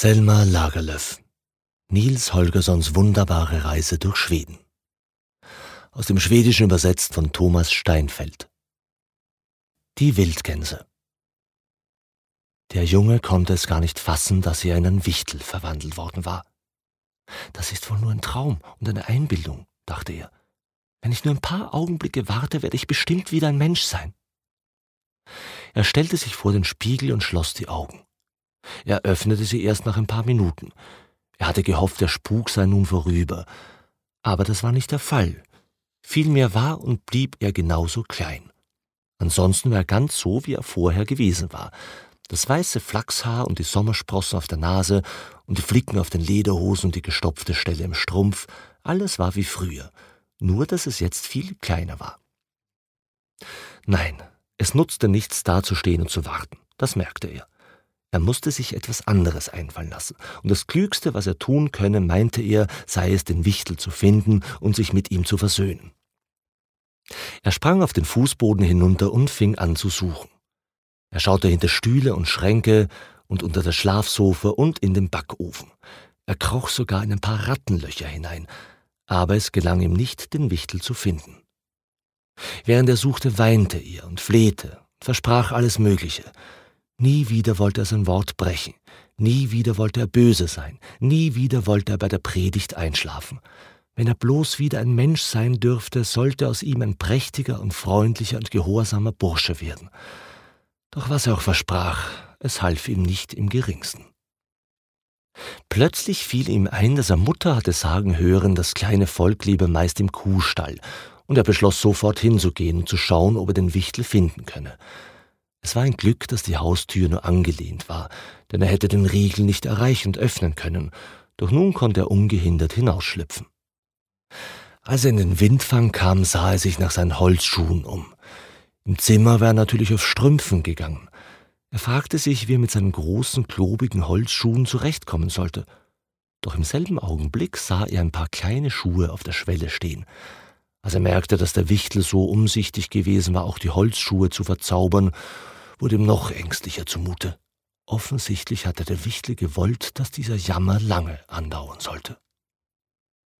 Selma Lagerlöf Nils Holgerssons wunderbare Reise durch Schweden. Aus dem Schwedischen übersetzt von Thomas Steinfeld. Die Wildgänse. Der Junge konnte es gar nicht fassen, dass er in einen Wichtel verwandelt worden war. Das ist wohl nur ein Traum und eine Einbildung, dachte er. Wenn ich nur ein paar Augenblicke warte, werde ich bestimmt wieder ein Mensch sein. Er stellte sich vor den Spiegel und schloss die Augen. Er öffnete sie erst nach ein paar Minuten. Er hatte gehofft, der Spuk sei nun vorüber. Aber das war nicht der Fall. Vielmehr war und blieb er genauso klein. Ansonsten war er ganz so, wie er vorher gewesen war. Das weiße Flachshaar und die Sommersprossen auf der Nase und die Flicken auf den Lederhosen und die gestopfte Stelle im Strumpf, alles war wie früher, nur dass es jetzt viel kleiner war. Nein, es nutzte nichts dazustehen und zu warten, das merkte er. Er musste sich etwas anderes einfallen lassen, und das Klügste, was er tun könne, meinte er, sei es, den Wichtel zu finden und sich mit ihm zu versöhnen. Er sprang auf den Fußboden hinunter und fing an zu suchen. Er schaute hinter Stühle und Schränke und unter das Schlafsofa und in den Backofen. Er kroch sogar in ein paar Rattenlöcher hinein, aber es gelang ihm nicht, den Wichtel zu finden. Während er suchte, weinte er und flehte versprach alles Mögliche, Nie wieder wollte er sein Wort brechen, nie wieder wollte er böse sein, nie wieder wollte er bei der Predigt einschlafen. Wenn er bloß wieder ein Mensch sein dürfte, sollte aus ihm ein prächtiger und freundlicher und gehorsamer Bursche werden. Doch was er auch versprach, es half ihm nicht im geringsten. Plötzlich fiel ihm ein, dass er Mutter hatte sagen hören, das kleine Volk lebe meist im Kuhstall, und er beschloss sofort hinzugehen und zu schauen, ob er den Wichtel finden könne. Es war ein Glück, dass die Haustür nur angelehnt war, denn er hätte den Riegel nicht erreichen und öffnen können, doch nun konnte er ungehindert hinausschlüpfen. Als er in den Windfang kam, sah er sich nach seinen Holzschuhen um. Im Zimmer war er natürlich auf Strümpfen gegangen. Er fragte sich, wie er mit seinen großen, klobigen Holzschuhen zurechtkommen sollte. Doch im selben Augenblick sah er ein paar kleine Schuhe auf der Schwelle stehen. Als er merkte, dass der Wichtel so umsichtig gewesen war, auch die Holzschuhe zu verzaubern, wurde ihm noch ängstlicher zumute. Offensichtlich hatte der Wichtel gewollt, dass dieser Jammer lange andauern sollte.